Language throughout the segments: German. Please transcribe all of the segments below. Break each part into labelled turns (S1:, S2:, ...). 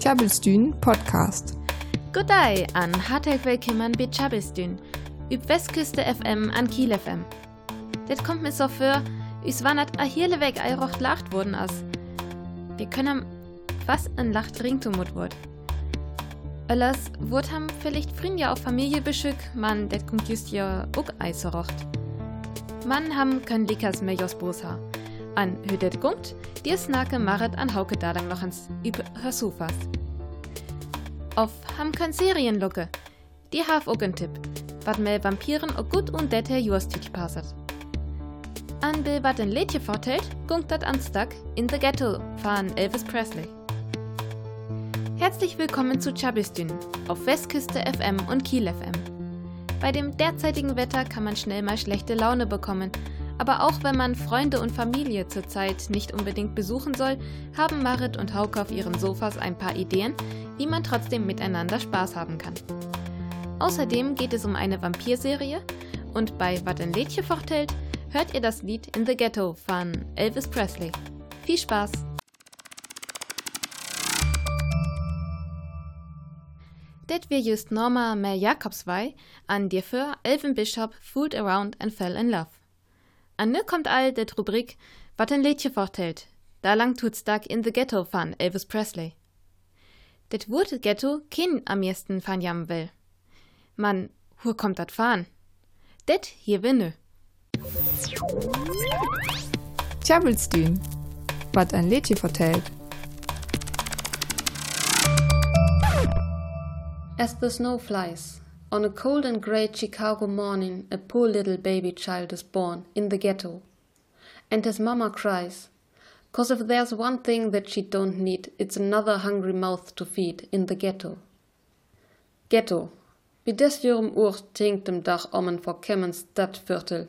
S1: Tjabelstün Podcast.
S2: Goddag an hartelijk willkommen bei Tjabelstün, üb Westküste FM an Kiel FM. Det kommt mir so vor, us wandert a hirle weg eirocht lacht worden as. Wir können was ein Lacht ringtumut wird. Öllers wurd ham vielleicht Frinja auf Familiebeschück, man det kommt just ja auch eiserocht. Man ham können Likas mejos Bosa. An hüdet kommt, dir snake maret an Hauke dadang noch ans über her Sofas. Auf ham können Serien lucke. Die haf auch ein Tipp, wat mel Vampiren o gut und det her Jurstüt passet. An Bill wat ein Lädje vortelt, gungt dat an Stuck in the Ghetto von Elvis Presley. Herzlich willkommen zu Chabistün auf Westküste FM und Kiel FM. Bei dem derzeitigen Wetter kann man schnell mal schlechte Laune bekommen, aber auch wenn man Freunde und Familie zurzeit nicht unbedingt besuchen soll, haben Marit und Hauke auf ihren Sofas ein paar Ideen, wie man trotzdem miteinander Spaß haben kann. Außerdem geht es um eine Vampirserie und bei Wat ein Lädchen forthält, hört ihr das Lied In the Ghetto von Elvis Presley. Viel Spaß! Det wir just Norma Mel Jakobswei an dir für Elven Bishop Fooled Around and Fell in Love. An ne kommt all det Rubrik Wat ein Lädchen forthält. Da lang tut's Duck in the Ghetto von Elvis Presley. Det wurde Ghetto kein am ersten fan jam will. Man, wo kommt dat fahren? Det hier winne.
S1: Tjabelstün. Was ein Lädchen vertellt.
S3: As the snow flies, on a cold and grey Chicago morning, a poor little baby child is born in the ghetto. And his mama cries, cause if there's one thing that she don't need, it's another hungry mouth to feed in the ghetto. Ghetto. Wie des jurem Uhr tinkt dem Dach ommen vor Kemmens Stadtviertel.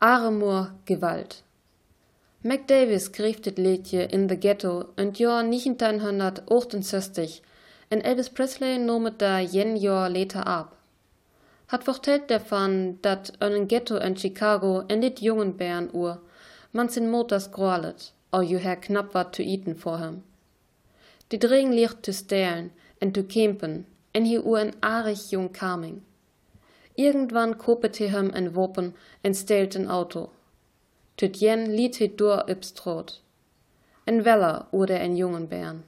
S3: Aremur Gewalt. Mac Davis schreef dit liedje in the ghetto in het jaar 1968 en Elvis Presley noemt da jen jaar later ab. Hat vertelt davon, dat een ghetto in Chicago in dit jungen Bären uhr man sin motors groalet, au ju her knapp wat zu eten vor hem. Die dring licht zu stellen en zu campen en hier uhr en arig jung Kaming. Irgendwann kopet he hem en Wopen en stelt een Auto. Tüt jen liet he dur übstrot. En Weller oder en jungen Bären.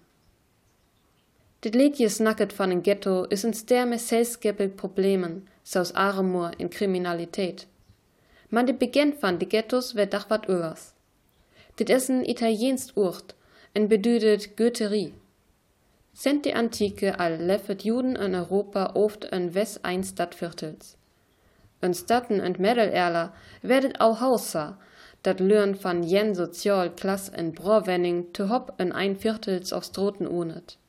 S3: Dit liedje snacket van een ghetto is een ster met problemen, zoals armoede en criminaliteit. Maar de begin van de ghettos werd dag wat anders. Dit is een Italiaans woord en beduidt Goetherie. Sent de Antike al leffet Juden in Europa oft in West ein Stadtviertels. In Staden und Mittelalter werdet auch Hausa, dat Löhren van jen Sozialklasse in Browenning te hop in ein Viertels auf Stroten ohnet.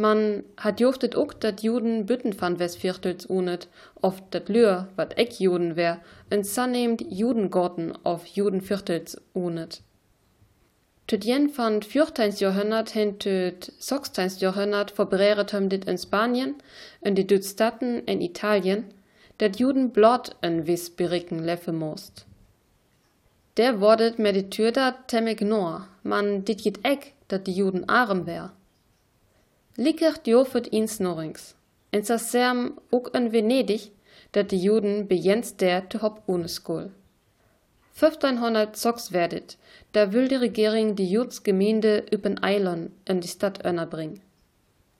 S3: Man hat joftet ook dat Juden bütten van Westviertels unet, oft dat Lür, wat eck Juden wär, en zunehmend Judengorten auf Judenviertels unet. Tüt jen van 14. Jahrhundert hin tüt 16. Jahrhundert verbreiret hem dit in Spanien, in die Dütstaten in Italien, dat Juden blot en wis beriken leffe most. Der wordet med die Tür da temmig nor, man dit jit eck, dat die Juden arm wär. Likert jofet ins norings. En serm ook in Venedig, dat de Juden bejens der te hop uneskool. 1506 werdet, da will die Regierung die Judsgemeinde üben Eilon in die Stadt bringen.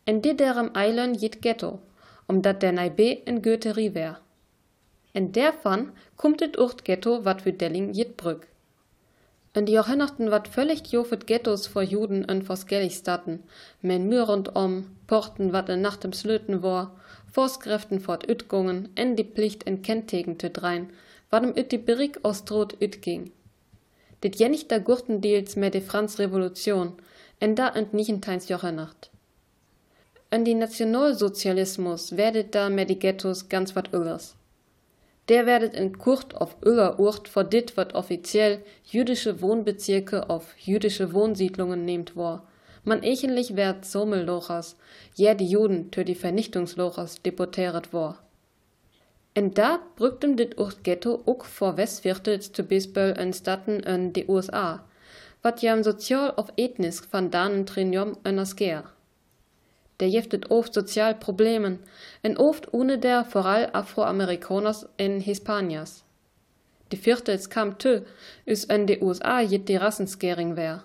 S3: En dit derem Eilon jit Ghetto, omdat der Naibe in Goetherie wär. En dervan kommt het Urt Ghetto wat für Delling jit Brück. In die Jahrhunderten wat völlig jofet Ghettos vor Juden in Voskelligstatten, men Mür rundum, Porten wat in Nacht im Slöten war, Vorskräften fort Ütgungen, en die Pflicht in Kenntegen te drein, wat im Üt die Berik aus Drot Üt ging. Dit jennig da Gurtendeels mehr de Franz Revolution, en da ent nichentein's Jahrhundert. In die Nationalsozialismus werdet da mehr die Ghettos ganz wat öllers. Der werdet in Kurt auf Öller Urt vor dit, wat offiziell jüdische Wohnbezirke auf jüdische Wohnsiedlungen nehmt war. Man echenlich werd Sommellochers, jär die Juden tö die Vernichtungslochers deporteret war. En da brücktem dit Urt Ghetto ook vor Westviertels zu Bisböll in Staten in die USA, wat jam sozial auf ethnisk van danen trinjom en asger. der jeftet oft sozial Problemen, en oft ohne der vooral Afroamerikaners en Hispanias. De viertels kam tö, us en de USA jet die Rassenskering wär.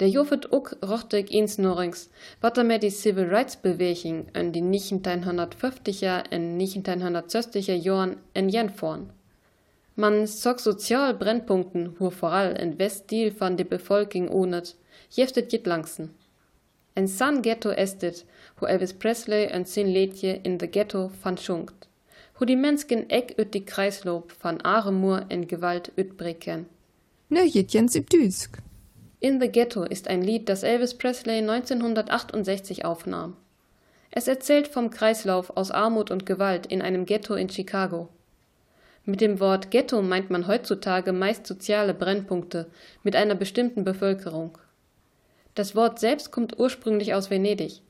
S3: Der Jofet ook rochtig eens norings, wat er met die Civil Rights Beweging en die 1950er en 1960er Jahren en jen vorn. Man zog sozial Brennpunkten, wo vooral en Westdeal van de bevolking onet, jeftet jet langsen. En san ghetto estet, wo Elvis Presley en sin liedje in the ghetto van. Hoe die Menschen ek ut die Kreislob van Aremur en Gewalt utbreken.
S1: Ne.
S3: In the Ghetto ist ein Lied, das Elvis Presley 1968 aufnahm. Es erzählt vom Kreislauf aus Armut und Gewalt in einem Ghetto in Chicago. Mit dem Wort Ghetto meint man heutzutage meist soziale Brennpunkte mit einer bestimmten Bevölkerung. Das Wort selbst kommt ursprünglich aus Venedig.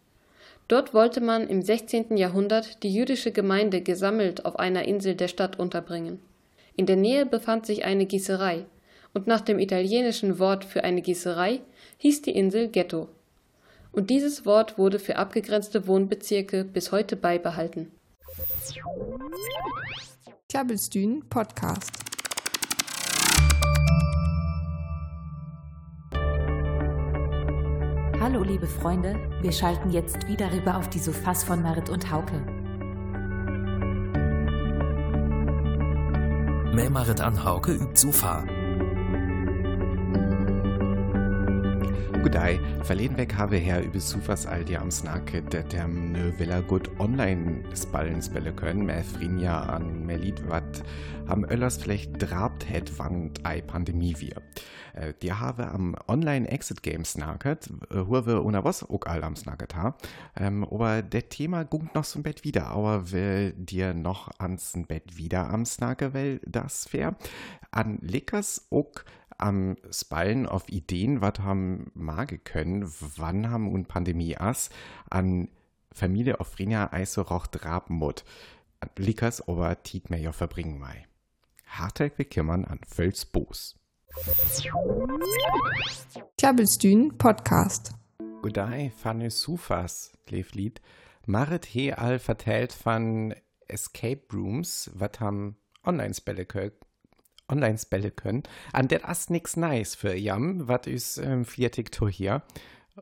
S3: Dort wollte man im 16. Jahrhundert die jüdische Gemeinde gesammelt auf einer Insel der Stadt unterbringen. In der Nähe befand sich eine Gießerei, und nach dem italienischen Wort für eine Gießerei hieß die Insel Ghetto. Und dieses Wort wurde für abgegrenzte Wohnbezirke bis heute beibehalten.
S1: Klabbelstühn Podcast.
S4: Hallo liebe Freunde, wir schalten jetzt wieder rüber auf die Sofas von Marit und Hauke.
S5: Mehr Marit an Hauke übt Sofa.
S6: Goddag. Forleden væk har vi her über all am snakket at dem ne villa gut online spallen spille können, med Frinja an Melit wat am öllers vielleicht drabt het wann ei Pandemie wir. Äh, die habe am Online Exit Game snacket, wo wir una was auch all am snacket ha. Ähm, aber der Thema guckt noch ein Bett wieder, aber will dir noch ans Bett wieder am snacke, weil das fair. An Lickers auch am Spallen auf Ideen, was haben mage können, wann haben und Pandemie as an Familie auf Rinja Eise roch Drabenmut. Likas mir ja verbringen mei. Hartag wie kümmern an Völsbos.
S1: Klabbelstühn Podcast.
S6: Gudai fanne Sufas, Lied. Marit he all vertellt von Escape Rooms, wat ham Online-Spelle online spellen können. An der ist nix nice für jam, wat is ähm, viertig to hier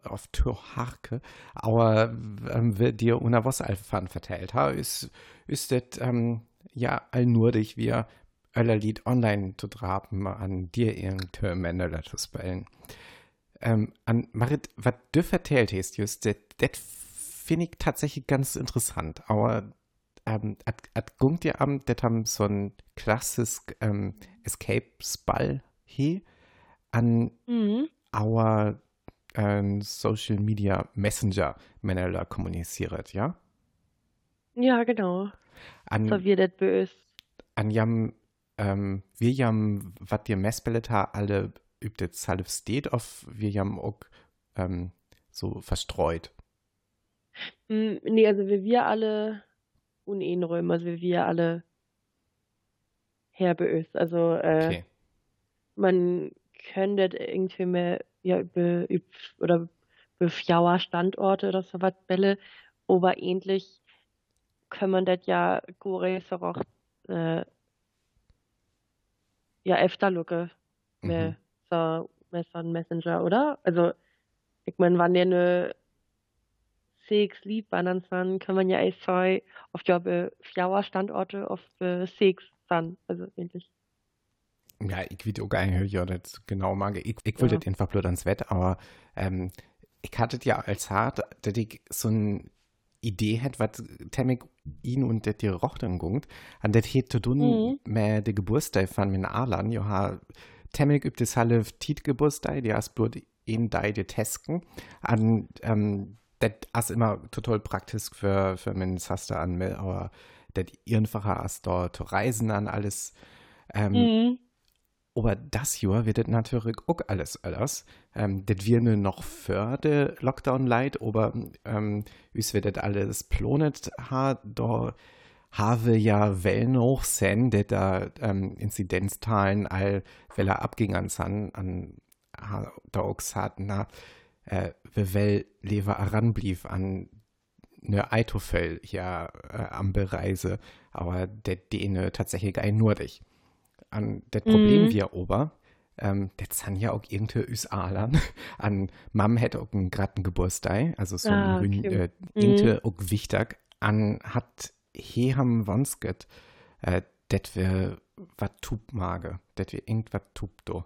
S6: auf Toharke, aber ähm, wird dir una was alfan verteilt ha, ist ist det ähm, ja allnurdig wir Lied online zu traben an dir ihren Terminal zu spellen. Ähm, an Marit, was du vertellt hast, just, das finde ich tatsächlich ganz interessant, aber ähm, at, at gungt am, det haben so ein klassisches ähm, Escape-Spall hier an mhm. our ähm, Social Media Messenger miteinander kommuniziert, ja?
S7: Ja, genau. An, so das böse.
S6: An jam, ähm, wir jam, was dir Messbellet alle übt jetzt halb steht, auf wir jam auch ähm, so verstreut.
S7: Mm, nee, also wie wir alle Unenräume, also wie wir alle herbe ist. Also äh, okay. man könnte irgendwie mehr ja, über, über oder befjauer Standorte oder so was bälle, aber ähnlich kann man das ja gore so auch äh, ja öfter lucke mhm. so mit so ein Messenger, oder? Also ich meine, wann der eine sechs Liedbannern sind, kann man ja erst zwei auf die fjauer Standorte auf sechs dann, also ähnlich.
S6: Ja, ich will auch nicht ja, das genau mag. Ich, ich wollte ja. einfach blöd ans Wett, aber ähm, ich hatte ja als hart, dass ich so eine Idee hätte, was Temmig ihn und der die Rochten gungt, an der hätte zu tun mhm. mit der Geburtstag von meinen Arlan, ja, Temmig übt es halle Tiet Geburtstag, die hast bloß in deine Tesken, an, ähm, das ist immer total praktisch für, für meinen Saster an, aber das einfacher als dort zu reisen an alles. Ähm, mhm. Aber das Jahr wird das natürlich auch alles alles. Ähm, das wird nur noch für den Lockdown leid, aber ähm, uns wird das alles planet ha, da habe ja Wellen hoch sein, dass da ähm, Inzidenzzahlen all Welle abgingen an, an da auch na, äh, well Lever heranblieb an ne Eitofell hier äh, am Bereise, aber der Däne tatsächlich ein Nordig. An das Problem
S7: Mhm.
S6: wir ober, ähm, der zahn ja auch irgendwie üs Alern. An Mam hätte auch einen gratten Geburtstag, also so
S7: Ah,
S6: ein
S7: okay.
S6: äh,
S7: Mhm.
S6: auch wichtig. An hat he ham wansket, äh, det wir wat tub mage, det wir irgendwas tub do.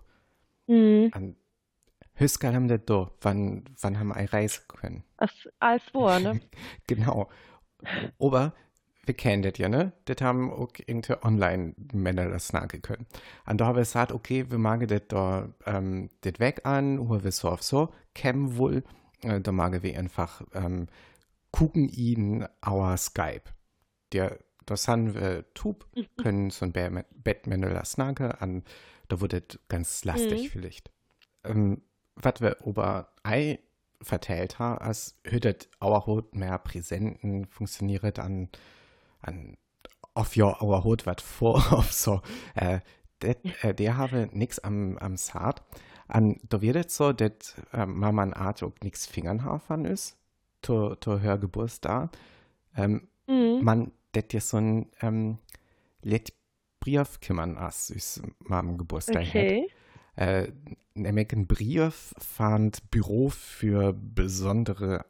S7: Mhm.
S6: An Hüskal haben det do, wann, wann haben ei reisen können.
S7: Als, als vor, ne?
S6: Genau. Aber wir kennen das ja, ne? Das haben auch irgendwie Online-Männer das sagen können. Und da haben wir gesagt, okay, wir machen das da, ähm, das weg an, wo wir so auf so, kämen wohl, äh, da machen wir einfach, ähm, gucken ihn our Skype. Der, das haben wir tub, können so ein Batman das sagen, an, da wurde das ganz lastig
S7: Mhm.
S6: vielleicht. Ähm, was wir über ei verteilt haben, als hüttet our Hut mehr Präsenten funktioniert an, an auf your our Hut wat vor auf so äh, det, äh, der habe nix am am Saat an da wird es so dat äh, man man Art auch nix Fingern haben ist to to hör Geburtstag ähm,
S7: Mhm.
S6: man det dir so ein ähm, let Brief kümmern as ist mam Geburtstag.
S7: Okay.
S6: Äh, nämlich ein Brief fand Büro für besondere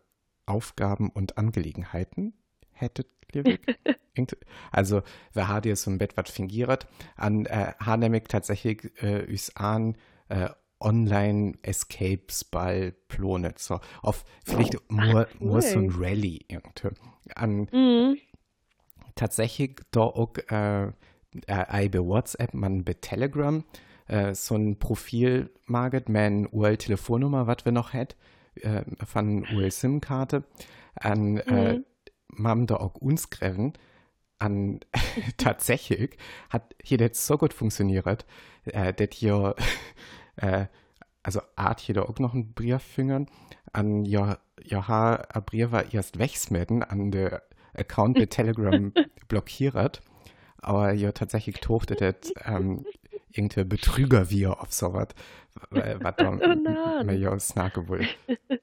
S6: Aufgaben und Angelegenheiten. Hättet? Irgend- also, wer hat ihr so ein Bett was fingiert? An äh, hat nämlich tatsächlich äh, üs an äh, Online-Escapes Ball plonet. So, auf vielleicht nur, nur so ein
S7: cool.
S6: Rally irgendwie. An
S7: Mhm.
S6: tatsächlich da auch äh, äh, bei WhatsApp, man bei Telegram äh, so ein Profil maget, man UL Telefonnummer, was wir noch hat, äh, von UL SIM-Karte, an äh,
S7: Mhm.
S6: da auch uns gräven, an tatsächlich hat hier das so gut funktioniert, äh, dass hier äh, also Art hier da auch noch ein Brief fingern, an ja, ja, ha, ein Brief war erst wegsmitten, an der Account bei Telegram blockiert, aber ja tatsächlich tochte das ähm, irgendein Betrüger wie auf sowas, was da
S7: Oh
S6: mir ja.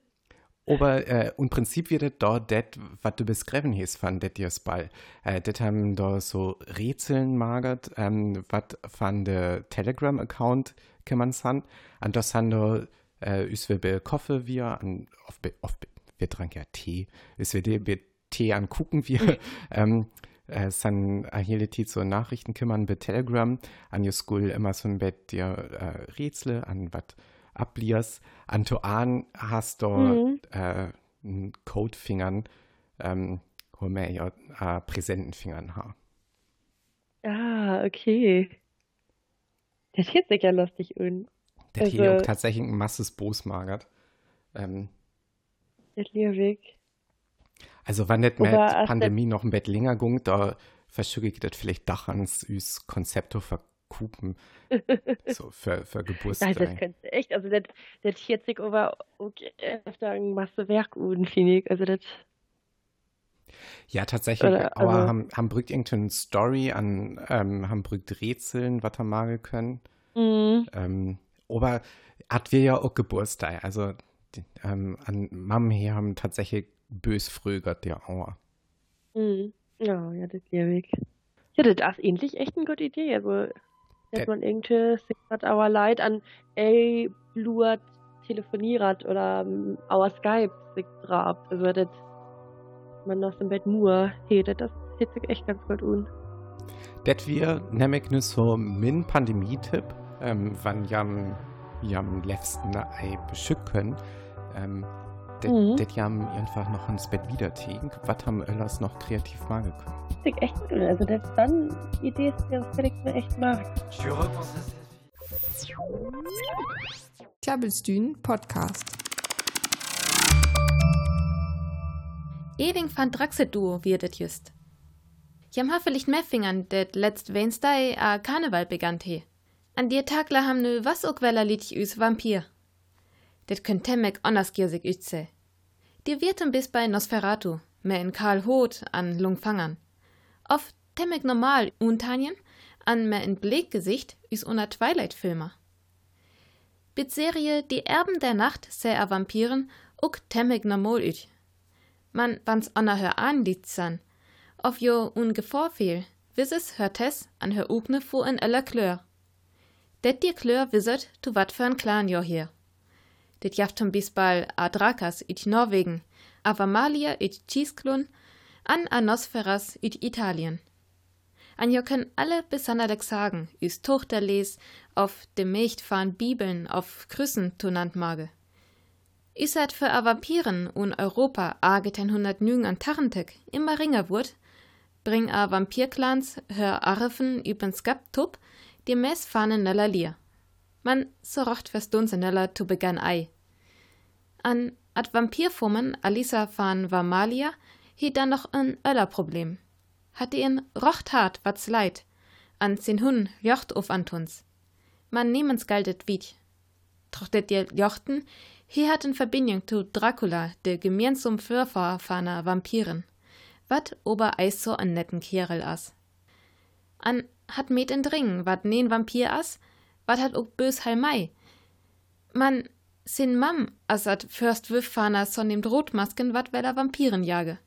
S6: Aber äh, im Prinzip wird das da das, was du beschrieben hast von das Ball. Äh, das haben da so Rätseln magert, ähm, was von der Telegram-Account kann man sagen. Und das haben da, äh, ist wir Koffe wir, an, auf, be- wir tranken ja Tee, ist wir Tee angucken wir, ähm, san erhielt so Nachrichten kümmern bei Telegram, an your school immer so ein Bett dir äh, Rätsel, an was abliers. An Toan hast du
S7: Mhm.
S6: äh, einen Codefingern, ähm, wo mehr ja äh, Präsentenfingern ha.
S7: Ah, okay. Das hört sich ja lustig an.
S6: Der hier
S7: Also-
S6: auch tatsächlich ein masses Bos magert. Ähm,
S7: Das Lyrik.
S6: Also wenn nicht mit
S7: als
S6: Pandemie noch ein Bett länger gung, da verschicke ich das vielleicht doch ans üs Konzepto verkupen. so für, für
S7: Nein, das
S6: Geburtstag.
S7: kannst du echt. Also, das, das hört sich aber okay, öfter ein Masse Werk an, finde ich. Also, das.
S6: Ja, tatsächlich.
S7: Oder,
S6: aber
S7: also-
S6: haben, haben brückt irgendeine Story an, ähm, haben brückt Rätseln, was er magen können.
S7: Mhm.
S6: Ähm, aber hat wir ja auch Geburtstag. Also die, ähm, an Mam hier haben tatsächlich bös frögert der Auer.
S7: Mhm. Ja, ja, das Lyrik. Ja, das ist eigentlich echt eine gute Idee. Also, dass
S6: Das-
S7: man irgendwie sich hat our Leid an ey, bluert, telefoniert oder um, our Skype sich draht. Also, das man aus dem Bett nur hätte, das hört sich echt ganz gut an.
S6: Det wir nämlich nur so min Pandemie-Tipp, ähm, wann jam, jam letzten ei beschück können, ähm, det,
S7: Mhm.
S6: det jam einfach noch ins Bett wieder tegen, was haben Öllers noch kreativ magen können.
S7: Das ist echt gut. Also, das ist dann Idee, das kann ich mir echt machen.
S1: Klabbelstühn Podcast.
S2: Eding van Draxet Duo wird det just. Jam ha vielleicht mehr Fingern, det letzt Wednesday a Karneval begann he. An dir Tagler ham nö was ook weller litich üs Vampir. Det könnt temmek onnerskiersig ütze. Dir wirten bis bei Nosferatu, mehr in Karl Hoth an Lungfangern. Oft temmek normal untanien, an mehr in Bleggesicht üs unter Twilight-Filmer. Bit Serie Die Erben der Nacht sehr a Vampiren uk temmig normal üt. Man wann's anna hör an dit san. Auf jo ungefähr viel, wisses hört es an hör ugne fu in aller Klör. Det dir Klör wisset, tu wat für ein Clan jo hier. Det jaft zum Bisbal a Drakas it Norwegen, a Vamalia it Chisklun, an Anosferas it Italien. An jo können alle besonderlich sagen, üs Tochter les, auf dem Mecht fahren Bibeln, auf Krüssen tunant mage. Is hat für a Vampiren un Europa ageten hundert Nügen an Tarentek immer ringer wurd, bring a Vampirclans hör Arrefen üben Skap tup, die mes fahnen neller Man so rocht verstunse neller tu begann ei. An ad Vampirformen Alisa van Vamalia hi dann noch ein öller Problem hatte ihn rocht hart wat's leid, an sin Hun jocht auf Antuns. Man niemens galtet wied. Trochtet dir jochten, hier hat in Verbindung zu Dracula, der gemeinsam Vorfahrfaner Vampiren. Wat ober eis so an netten Kerel as. An hat met in Dringen, wat nen Vampir as, wat hat ook bös Halmei. Man sin Mam, as at Fürst Wüfffaner son dem Rotmasken wat weller Vampiren jage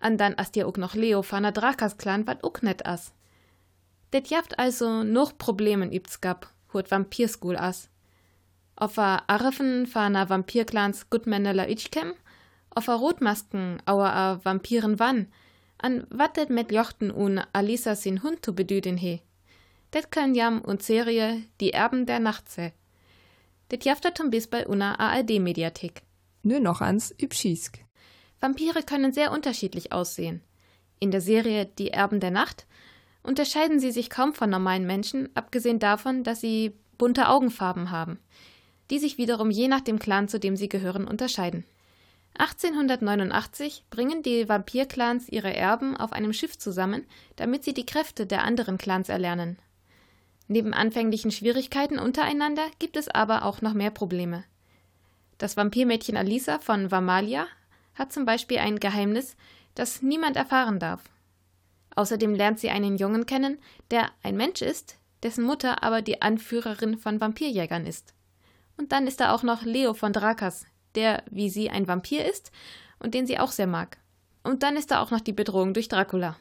S2: an dann as dir ook noch Leo van Drakas Clan wat ook net as. Det jaft also noch Problemen ibts gab, hurt Vampirschool as. Auf a Arfen fana Vampirclans gutmännler Ichkem, auf a Rotmasken auer a Vampiren wann, an wattet mit Jochten un Alisa sin Hund zu bedüden he. Det kann jam und Serie Die Erben der Nachtsee. Det jafter zum bis bei una ARD-Mediathek.
S1: Nur noch ans Übschiesk.
S2: Vampire können sehr unterschiedlich aussehen. In der Serie Die Erben der Nacht unterscheiden sie sich kaum von normalen Menschen, abgesehen davon, dass sie bunte Augenfarben haben, die sich wiederum je nach dem Clan, zu dem sie gehören, unterscheiden. 1889 bringen die Vampirclans ihre Erben auf einem Schiff zusammen, damit sie die Kräfte der anderen Clans erlernen. Neben anfänglichen Schwierigkeiten untereinander gibt es aber auch noch mehr Probleme. Das Vampirmädchen Alisa von Vamalia hat zum Beispiel ein Geheimnis, das niemand erfahren darf. Außerdem lernt sie einen Jungen kennen, der ein Mensch ist, dessen Mutter aber die Anführerin von Vampirjägern ist. Und dann ist da auch noch Leo von Drakas, der wie sie ein Vampir ist und den sie auch sehr mag. Und dann ist da auch noch die Bedrohung durch Dracula.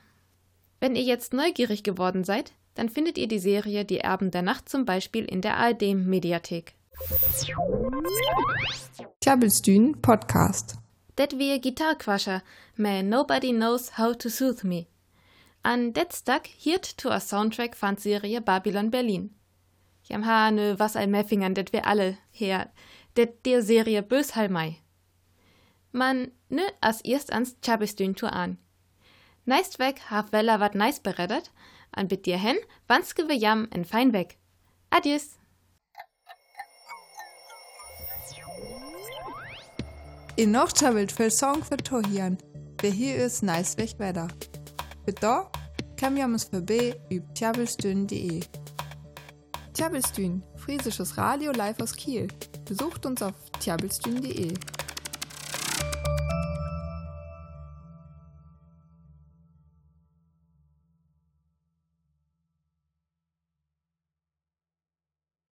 S2: Wenn ihr jetzt neugierig geworden seid, dann findet ihr die Serie Die Erben der Nacht zum Beispiel in der ARD-Mediathek.
S1: Klabbelstühn Podcast.
S2: Det wie Gitarquascher, me Nobody Knows How to Soothe Me. An det stak hiert to a Soundtrack von Serie Babylon Berlin. Jam ha ne was all Meffingern, det wir alle her, det der Serie Böshalmei. Man ne as erst ans Chabistün tu an. Neist weg haf Wella wat neis beredet, an bit dir hen, wannske wir jam en fein weg. Adios.
S1: In Nordschawelt für Song für Tohian. Hier ist, nice weg weiter. Für da kann wir uns vorbei über tjabelstün.de. Tjabelstün, friesisches Radio live aus Kiel. Besucht uns auf tjabelstün.de.